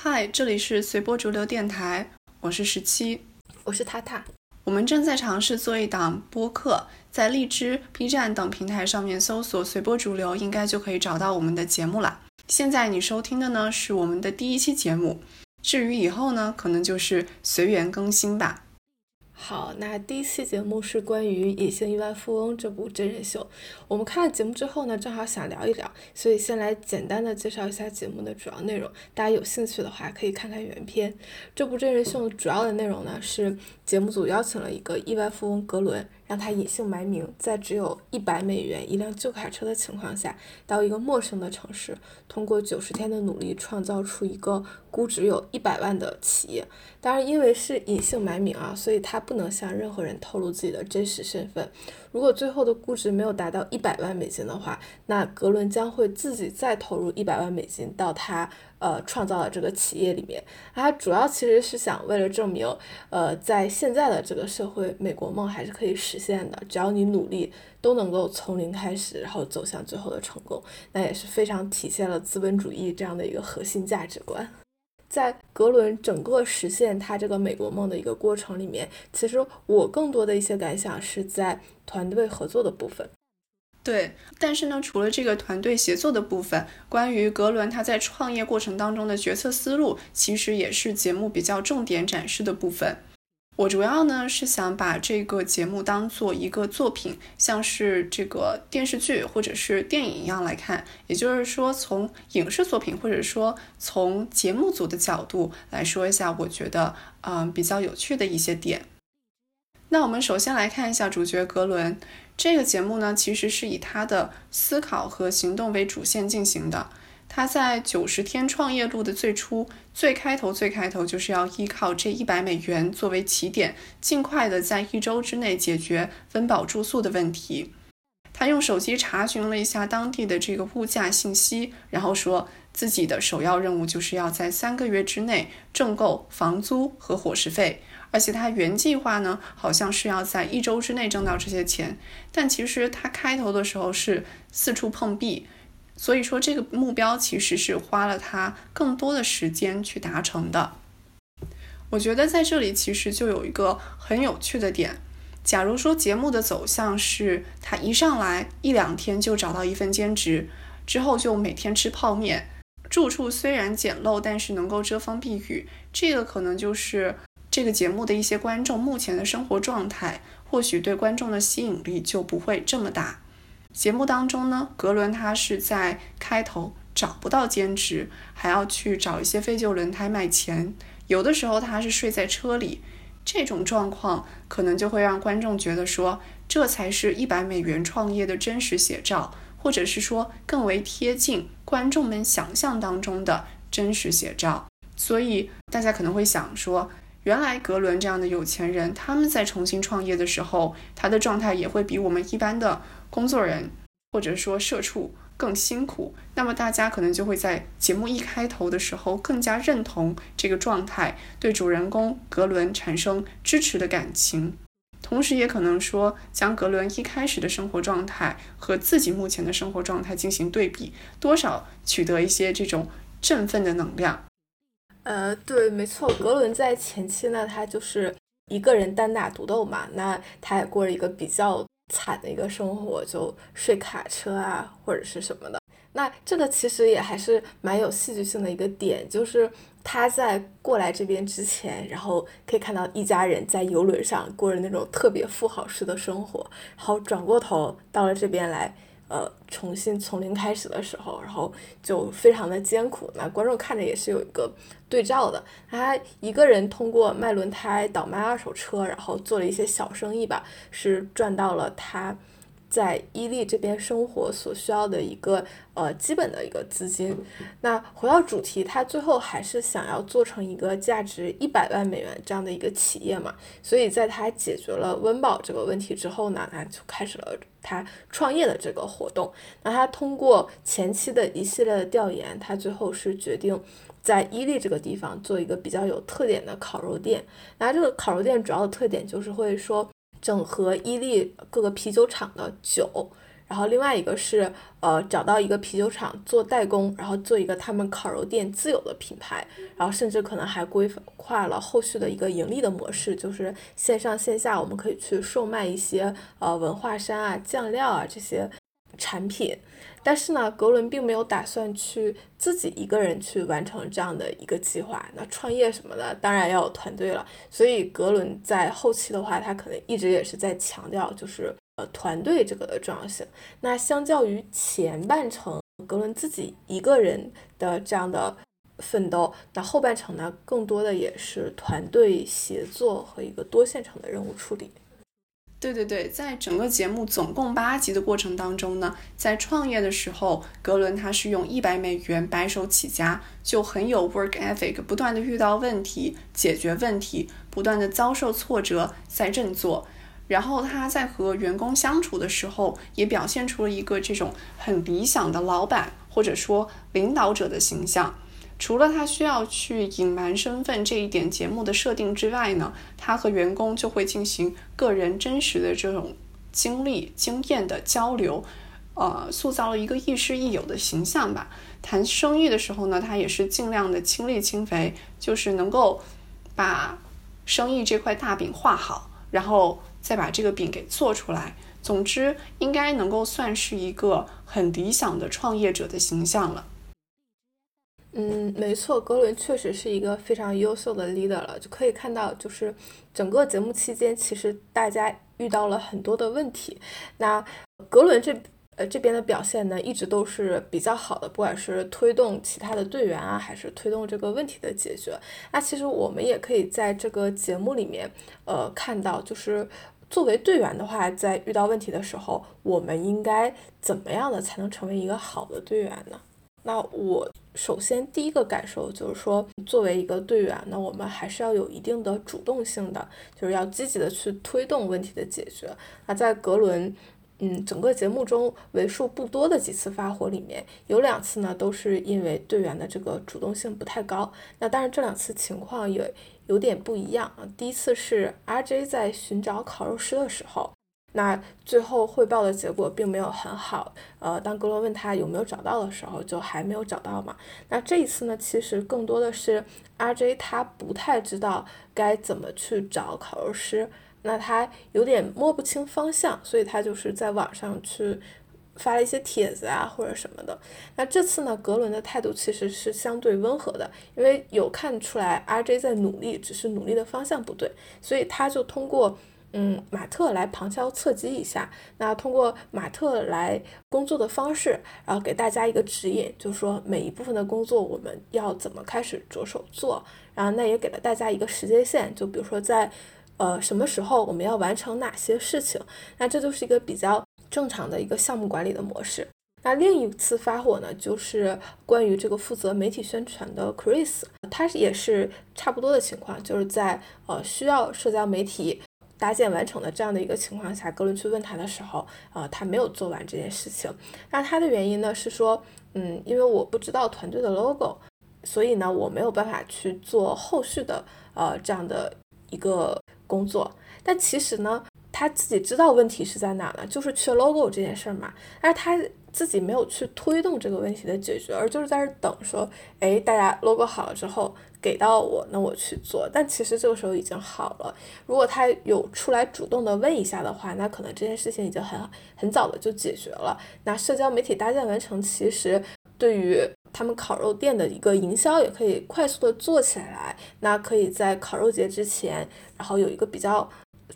嗨，这里是随波逐流电台，我是十七，我是塔塔。我们正在尝试做一档播客，在荔枝、B 站等平台上面搜索“随波逐流”，应该就可以找到我们的节目了。现在你收听的呢是我们的第一期节目，至于以后呢，可能就是随缘更新吧。好，那第一期节目是关于《隐形亿万富翁》这部真人秀。我们看了节目之后呢，正好想聊一聊，所以先来简单的介绍一下节目的主要内容。大家有兴趣的话，可以看看原片。这部真人秀主要的内容呢，是节目组邀请了一个亿万富翁格伦。让他隐姓埋名，在只有一百美元一辆旧卡车的情况下，到一个陌生的城市，通过九十天的努力，创造出一个估值有一百万的企业。当然，因为是隐姓埋名啊，所以他不能向任何人透露自己的真实身份。如果最后的估值没有达到一百万美金的话，那格伦将会自己再投入一百万美金到他呃创造的这个企业里面。他主要其实是想为了证明，呃，在现在的这个社会，美国梦还是可以实现的，只要你努力，都能够从零开始，然后走向最后的成功。那也是非常体现了资本主义这样的一个核心价值观。在格伦整个实现他这个美国梦的一个过程里面，其实我更多的一些感想是在团队合作的部分。对，但是呢，除了这个团队协作的部分，关于格伦他在创业过程当中的决策思路，其实也是节目比较重点展示的部分。我主要呢是想把这个节目当做一个作品，像是这个电视剧或者是电影一样来看。也就是说，从影视作品或者说从节目组的角度来说一下，我觉得嗯比较有趣的一些点。那我们首先来看一下主角格伦这个节目呢，其实是以他的思考和行动为主线进行的。他在九十天创业路的最初，最开头最开头就是要依靠这一百美元作为起点，尽快的在一周之内解决温饱住宿的问题。他用手机查询了一下当地的这个物价信息，然后说自己的首要任务就是要在三个月之内挣够房租和伙食费，而且他原计划呢好像是要在一周之内挣到这些钱，但其实他开头的时候是四处碰壁。所以说，这个目标其实是花了他更多的时间去达成的。我觉得在这里其实就有一个很有趣的点。假如说节目的走向是他一上来一两天就找到一份兼职，之后就每天吃泡面，住处虽然简陋，但是能够遮风避雨，这个可能就是这个节目的一些观众目前的生活状态，或许对观众的吸引力就不会这么大。节目当中呢，格伦他是在开头找不到兼职，还要去找一些废旧轮胎卖钱。有的时候他是睡在车里，这种状况可能就会让观众觉得说，这才是一百美元创业的真实写照，或者是说更为贴近观众们想象当中的真实写照。所以大家可能会想说，原来格伦这样的有钱人，他们在重新创业的时候，他的状态也会比我们一般的。工作人或者说社畜更辛苦，那么大家可能就会在节目一开头的时候更加认同这个状态，对主人公格伦产生支持的感情，同时也可能说将格伦一开始的生活状态和自己目前的生活状态进行对比，多少取得一些这种振奋的能量。呃，对，没错，格伦在前期呢，他就是一个人单打独斗嘛，那他也过了一个比较。惨的一个生活，就睡卡车啊，或者是什么的。那这个其实也还是蛮有戏剧性的一个点，就是他在过来这边之前，然后可以看到一家人在游轮上过着那种特别富豪式的生活，然后转过头到了这边来。呃，重新从零开始的时候，然后就非常的艰苦。那观众看着也是有一个对照的。他一个人通过卖轮胎、倒卖二手车，然后做了一些小生意吧，是赚到了他。在伊利这边生活所需要的一个呃基本的一个资金。那回到主题，他最后还是想要做成一个价值一百万美元这样的一个企业嘛？所以在他解决了温饱这个问题之后呢，他就开始了他创业的这个活动。那他通过前期的一系列的调研，他最后是决定在伊利这个地方做一个比较有特点的烤肉店。那这个烤肉店主要的特点就是会说。整合伊利各个啤酒厂的酒，然后另外一个是呃找到一个啤酒厂做代工，然后做一个他们烤肉店自有的品牌，然后甚至可能还规划了后续的一个盈利的模式，就是线上线下我们可以去售卖一些呃文化衫啊、酱料啊这些产品。但是呢，格伦并没有打算去自己一个人去完成这样的一个计划。那创业什么的，当然要有团队了。所以格伦在后期的话，他可能一直也是在强调，就是呃团队这个的重要性。那相较于前半程格伦自己一个人的这样的奋斗，那后半程呢，更多的也是团队协作和一个多线程的任务处理。对对对，在整个节目总共八集的过程当中呢，在创业的时候，格伦他是用一百美元白手起家，就很有 work ethic，不断的遇到问题，解决问题，不断的遭受挫折，在振作。然后他在和员工相处的时候，也表现出了一个这种很理想的老板或者说领导者的形象。除了他需要去隐瞒身份这一点节目的设定之外呢，他和员工就会进行个人真实的这种经历、经验的交流，呃，塑造了一个亦师亦友的形象吧。谈生意的时候呢，他也是尽量的亲力亲为，就是能够把生意这块大饼画好，然后再把这个饼给做出来。总之，应该能够算是一个很理想的创业者的形象了。嗯，没错，格伦确实是一个非常优秀的 leader 了，就可以看到，就是整个节目期间，其实大家遇到了很多的问题。那格伦这呃这边的表现呢，一直都是比较好的，不管是推动其他的队员啊，还是推动这个问题的解决。那其实我们也可以在这个节目里面，呃，看到，就是作为队员的话，在遇到问题的时候，我们应该怎么样的才能成为一个好的队员呢？那我。首先，第一个感受就是说，作为一个队员，那我们还是要有一定的主动性的，就是要积极的去推动问题的解决。那在格伦，嗯，整个节目中为数不多的几次发火里面，有两次呢，都是因为队员的这个主动性不太高。那当然，这两次情况也有点不一样啊。第一次是 RJ 在寻找烤肉师的时候。那最后汇报的结果并没有很好，呃，当格伦问他有没有找到的时候，就还没有找到嘛。那这一次呢，其实更多的是 RJ 他不太知道该怎么去找烤肉师，那他有点摸不清方向，所以他就是在网上去发了一些帖子啊或者什么的。那这次呢，格伦的态度其实是相对温和的，因为有看出来 RJ 在努力，只是努力的方向不对，所以他就通过。嗯，马特来旁敲侧击一下，那通过马特来工作的方式，然后给大家一个指引，就是说每一部分的工作我们要怎么开始着手做，然后那也给了大家一个时间线，就比如说在呃什么时候我们要完成哪些事情，那这就是一个比较正常的一个项目管理的模式。那另一次发火呢，就是关于这个负责媒体宣传的 Chris，他也是差不多的情况，就是在呃需要社交媒体。搭建完成的这样的一个情况下，格伦去问他的时候，呃，他没有做完这件事情。那他的原因呢是说，嗯，因为我不知道团队的 logo，所以呢，我没有办法去做后续的呃这样的一个工作。但其实呢，他自己知道问题是在哪呢，就是缺 logo 这件事儿嘛。但是他自己没有去推动这个问题的解决，而就是在这等说，哎，大家 logo 好了之后。给到我，那我去做。但其实这个时候已经好了。如果他有出来主动的问一下的话，那可能这件事情已经很很早的就解决了。那社交媒体搭建完成，其实对于他们烤肉店的一个营销也可以快速的做起来。那可以在烤肉节之前，然后有一个比较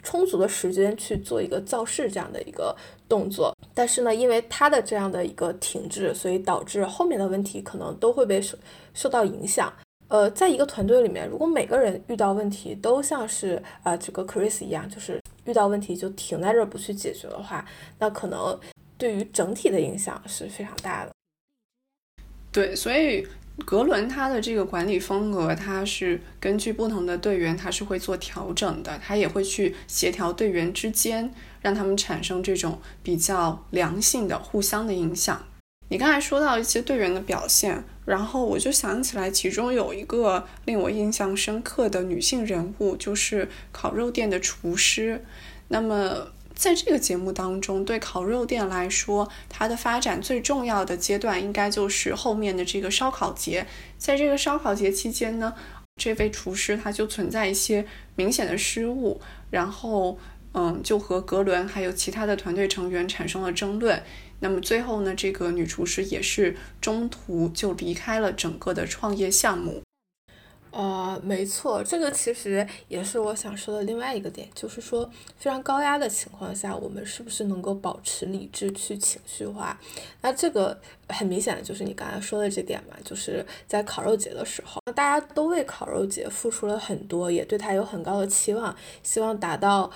充足的时间去做一个造势这样的一个动作。但是呢，因为他的这样的一个停滞，所以导致后面的问题可能都会被受受到影响。呃，在一个团队里面，如果每个人遇到问题都像是啊这个 Chris 一样，就是遇到问题就停在这儿不去解决的话，那可能对于整体的影响是非常大的。对，所以格伦他的这个管理风格，他是根据不同的队员，他是会做调整的，他也会去协调队员之间，让他们产生这种比较良性的互相的影响。你刚才说到一些队员的表现，然后我就想起来，其中有一个令我印象深刻的女性人物，就是烤肉店的厨师。那么在这个节目当中，对烤肉店来说，它的发展最重要的阶段应该就是后面的这个烧烤节。在这个烧烤节期间呢，这位厨师他就存在一些明显的失误，然后嗯，就和格伦还有其他的团队成员产生了争论。那么最后呢，这个女厨师也是中途就离开了整个的创业项目。呃，没错，这个其实也是我想说的另外一个点，就是说非常高压的情况下，我们是不是能够保持理智去情绪化？那这个很明显的就是你刚才说的这点嘛，就是在烤肉节的时候，大家都为烤肉节付出了很多，也对他有很高的期望，希望达到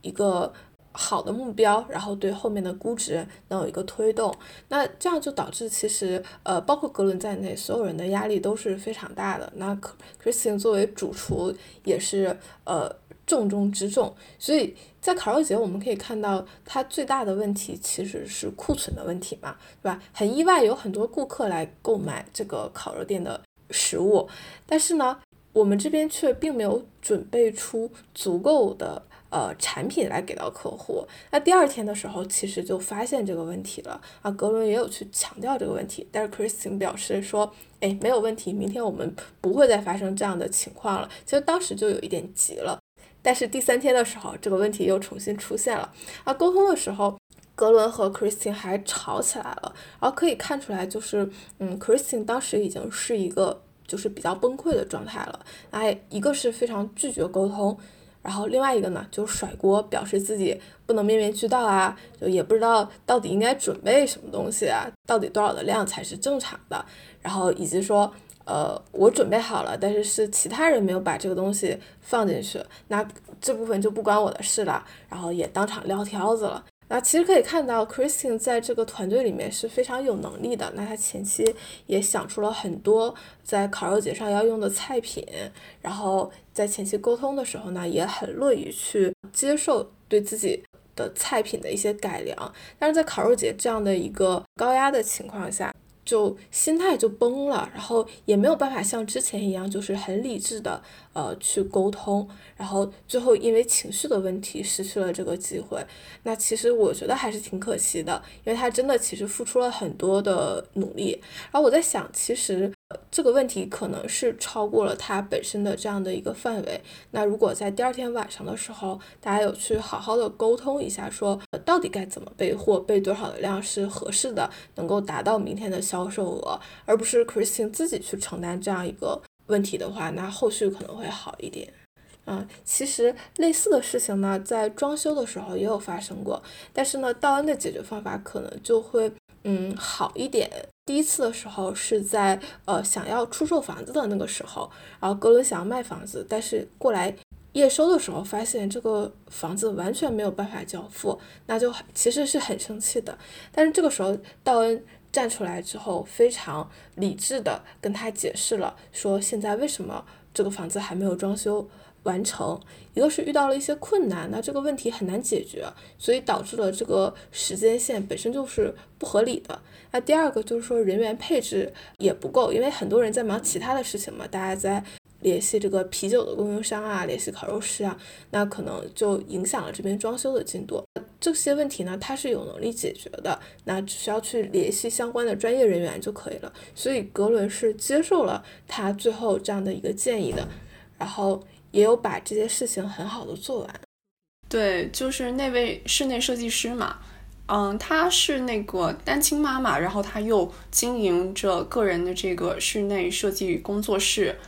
一个。好的目标，然后对后面的估值能有一个推动，那这样就导致其实呃，包括格伦在内，所有人的压力都是非常大的。那 Christian 作为主厨也是呃重中之重，所以在烤肉节我们可以看到，它最大的问题其实是库存的问题嘛，对吧？很意外，有很多顾客来购买这个烤肉店的食物，但是呢，我们这边却并没有准备出足够的。呃，产品来给到客户。那第二天的时候，其实就发现这个问题了啊。格伦也有去强调这个问题，但是 Christine 表示说，哎，没有问题，明天我们不会再发生这样的情况了。其实当时就有一点急了，但是第三天的时候，这个问题又重新出现了啊。沟通的时候，格伦和 Christine 还吵起来了，然后可以看出来，就是嗯，Christine 当时已经是一个就是比较崩溃的状态了。哎，一个是非常拒绝沟通。然后另外一个呢，就甩锅，表示自己不能面面俱到啊，就也不知道到底应该准备什么东西啊，到底多少的量才是正常的，然后以及说，呃，我准备好了，但是是其他人没有把这个东西放进去，那这部分就不关我的事了，然后也当场撂挑子了。那其实可以看到，Christine 在这个团队里面是非常有能力的。那他前期也想出了很多在烤肉节上要用的菜品，然后在前期沟通的时候呢，也很乐于去接受对自己的菜品的一些改良。但是在烤肉节这样的一个高压的情况下，就心态就崩了，然后也没有办法像之前一样，就是很理智的呃去沟通，然后最后因为情绪的问题失去了这个机会。那其实我觉得还是挺可惜的，因为他真的其实付出了很多的努力。然后我在想，其实。这个问题可能是超过了它本身的这样的一个范围。那如果在第二天晚上的时候，大家有去好好的沟通一下，说到底该怎么备货，备多少的量是合适的，能够达到明天的销售额，而不是 Christine 自己去承担这样一个问题的话，那后续可能会好一点。嗯，其实类似的事情呢，在装修的时候也有发生过，但是呢，道恩的解决方法可能就会嗯好一点。第一次的时候是在呃想要出售房子的那个时候，然后格伦想要卖房子，但是过来验收的时候发现这个房子完全没有办法交付，那就其实是很生气的。但是这个时候道恩站出来之后，非常理智的跟他解释了，说现在为什么这个房子还没有装修。完成，一个是遇到了一些困难，那这个问题很难解决，所以导致了这个时间线本身就是不合理的。那第二个就是说人员配置也不够，因为很多人在忙其他的事情嘛，大家在联系这个啤酒的供应商啊，联系烤肉师啊，那可能就影响了这边装修的进度。这些问题呢，他是有能力解决的，那只需要去联系相关的专业人员就可以了。所以格伦是接受了他最后这样的一个建议的，然后。也有把这些事情很好的做完，对，就是那位室内设计师嘛，嗯，她是那个单亲妈妈，然后她又经营着个人的这个室内设计工作室。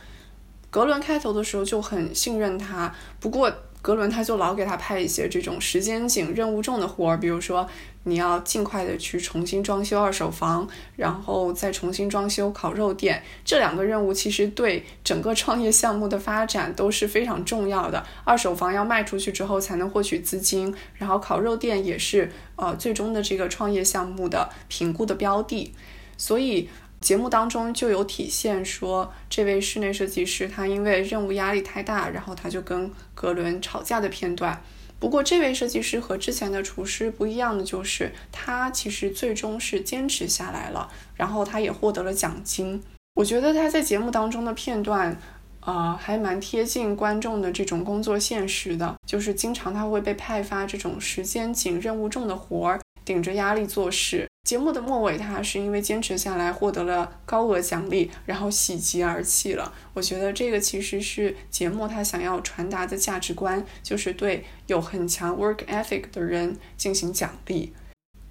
格伦开头的时候就很信任他，不过。格伦他就老给他派一些这种时间紧、任务重的活儿，比如说你要尽快的去重新装修二手房，然后再重新装修烤肉店。这两个任务其实对整个创业项目的发展都是非常重要的。二手房要卖出去之后才能获取资金，然后烤肉店也是呃最终的这个创业项目的评估的标的，所以。节目当中就有体现说，这位室内设计师他因为任务压力太大，然后他就跟格伦吵架的片段。不过，这位设计师和之前的厨师不一样的就是，他其实最终是坚持下来了，然后他也获得了奖金。我觉得他在节目当中的片段，呃，还蛮贴近观众的这种工作现实的，就是经常他会被派发这种时间紧、任务重的活儿，顶着压力做事。节目的末尾，他是因为坚持下来获得了高额奖励，然后喜极而泣了。我觉得这个其实是节目他想要传达的价值观，就是对有很强 work ethic 的人进行奖励。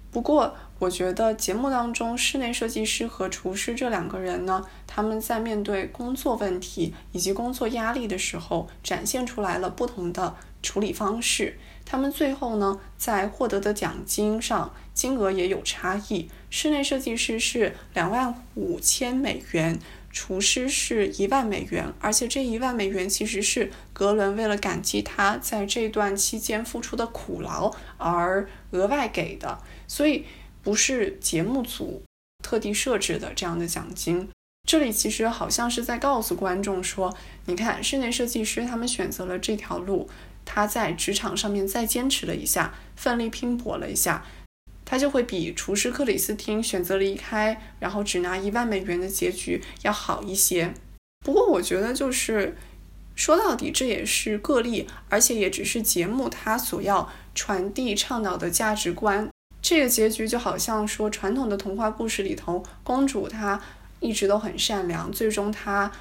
不过，我觉得节目当中室内设计师和厨师这两个人呢，他们在面对工作问题以及工作压力的时候，展现出来了不同的处理方式。他们最后呢，在获得的奖金上金额也有差异。室内设计师是两万五千美元，厨师是一万美元，而且这一万美元其实是格伦为了感激他在这段期间付出的苦劳而额外给的，所以不是节目组特地设置的这样的奖金。这里其实好像是在告诉观众说，你看室内设计师他们选择了这条路。他在职场上面再坚持了一下，奋力拼搏了一下，他就会比厨师克里斯汀选择离开，然后只拿一万美元的结局要好一些。不过我觉得就是说到底这也是个例，而且也只是节目它所要传递倡导的价值观。这个结局就好像说传统的童话故事里头，公主她一直都很善良，最终她。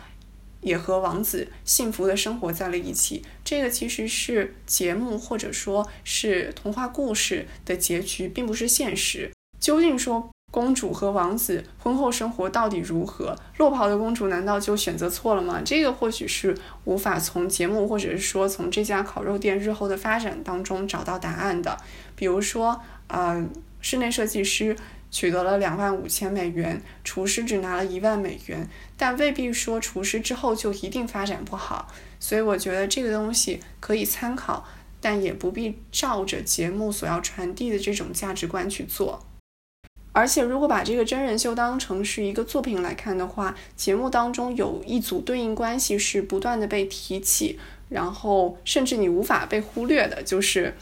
也和王子幸福的生活在了一起。这个其实是节目或者说是童话故事的结局，并不是现实。究竟说公主和王子婚后生活到底如何？落跑的公主难道就选择错了吗？这个或许是无法从节目或者是说从这家烤肉店日后的发展当中找到答案的。比如说，呃，室内设计师。取得了两万五千美元，厨师只拿了一万美元，但未必说厨师之后就一定发展不好，所以我觉得这个东西可以参考，但也不必照着节目所要传递的这种价值观去做。而且，如果把这个真人秀当成是一个作品来看的话，节目当中有一组对应关系是不断的被提起，然后甚至你无法被忽略的，就是。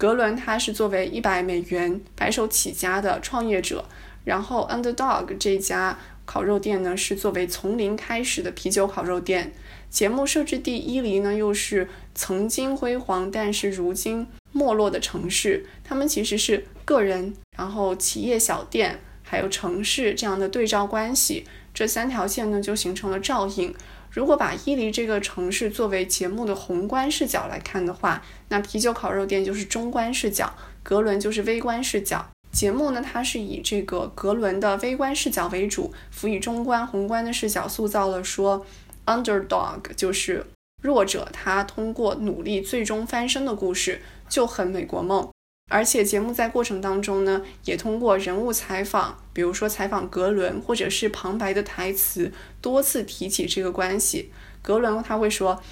格伦他是作为一百美元白手起家的创业者，然后 Underdog 这家烤肉店呢是作为从零开始的啤酒烤肉店。节目设置地伊犁呢又是曾经辉煌但是如今没落的城市。他们其实是个人，然后企业小店，还有城市这样的对照关系，这三条线呢就形成了照应。如果把伊犁这个城市作为节目的宏观视角来看的话，那啤酒烤肉店就是中观视角，格伦就是微观视角。节目呢，它是以这个格伦的微观视角为主，辅以中观、宏观的视角，塑造了说，underdog 就是弱者，他通过努力最终翻身的故事，就很美国梦。而且节目在过程当中呢，也通过人物采访，比如说采访格伦，或者是旁白的台词，多次提起这个关系。格伦他会说：“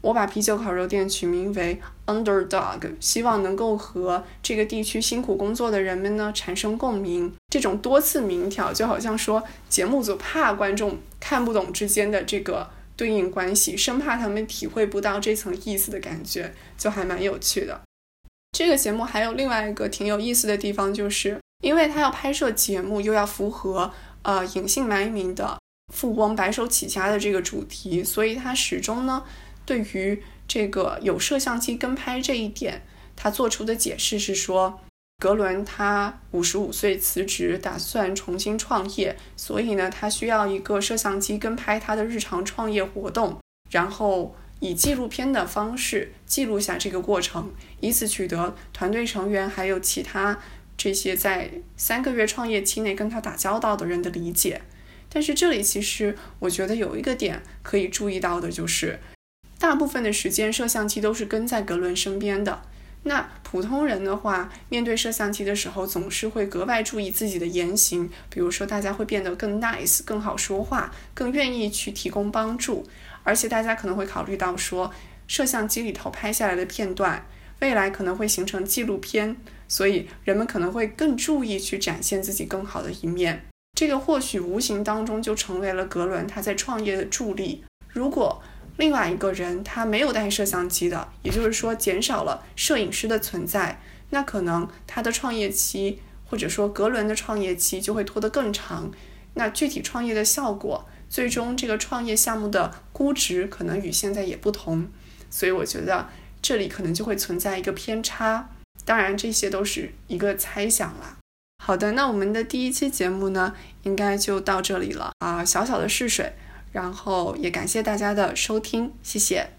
我把啤酒烤肉店取名为 Underdog，希望能够和这个地区辛苦工作的人们呢产生共鸣。”这种多次明挑，就好像说节目组怕观众看不懂之间的这个对应关系，生怕他们体会不到这层意思的感觉，就还蛮有趣的。这个节目还有另外一个挺有意思的地方，就是因为他要拍摄节目，又要符合呃隐姓埋名的富翁白手起家的这个主题，所以他始终呢对于这个有摄像机跟拍这一点，他做出的解释是说，格伦他五十五岁辞职，打算重新创业，所以呢他需要一个摄像机跟拍他的日常创业活动，然后。以纪录片的方式记录下这个过程，以此取得团队成员还有其他这些在三个月创业期内跟他打交道的人的理解。但是这里其实我觉得有一个点可以注意到的就是，大部分的时间摄像机都是跟在格伦身边的。那普通人的话，面对摄像机的时候，总是会格外注意自己的言行，比如说大家会变得更 nice，更好说话，更愿意去提供帮助。而且大家可能会考虑到说，摄像机里头拍下来的片段，未来可能会形成纪录片，所以人们可能会更注意去展现自己更好的一面。这个或许无形当中就成为了格伦他在创业的助力。如果另外一个人他没有带摄像机的，也就是说减少了摄影师的存在，那可能他的创业期或者说格伦的创业期就会拖得更长。那具体创业的效果。最终这个创业项目的估值可能与现在也不同，所以我觉得这里可能就会存在一个偏差。当然，这些都是一个猜想啦。好的，那我们的第一期节目呢，应该就到这里了啊，小小的试水，然后也感谢大家的收听，谢谢。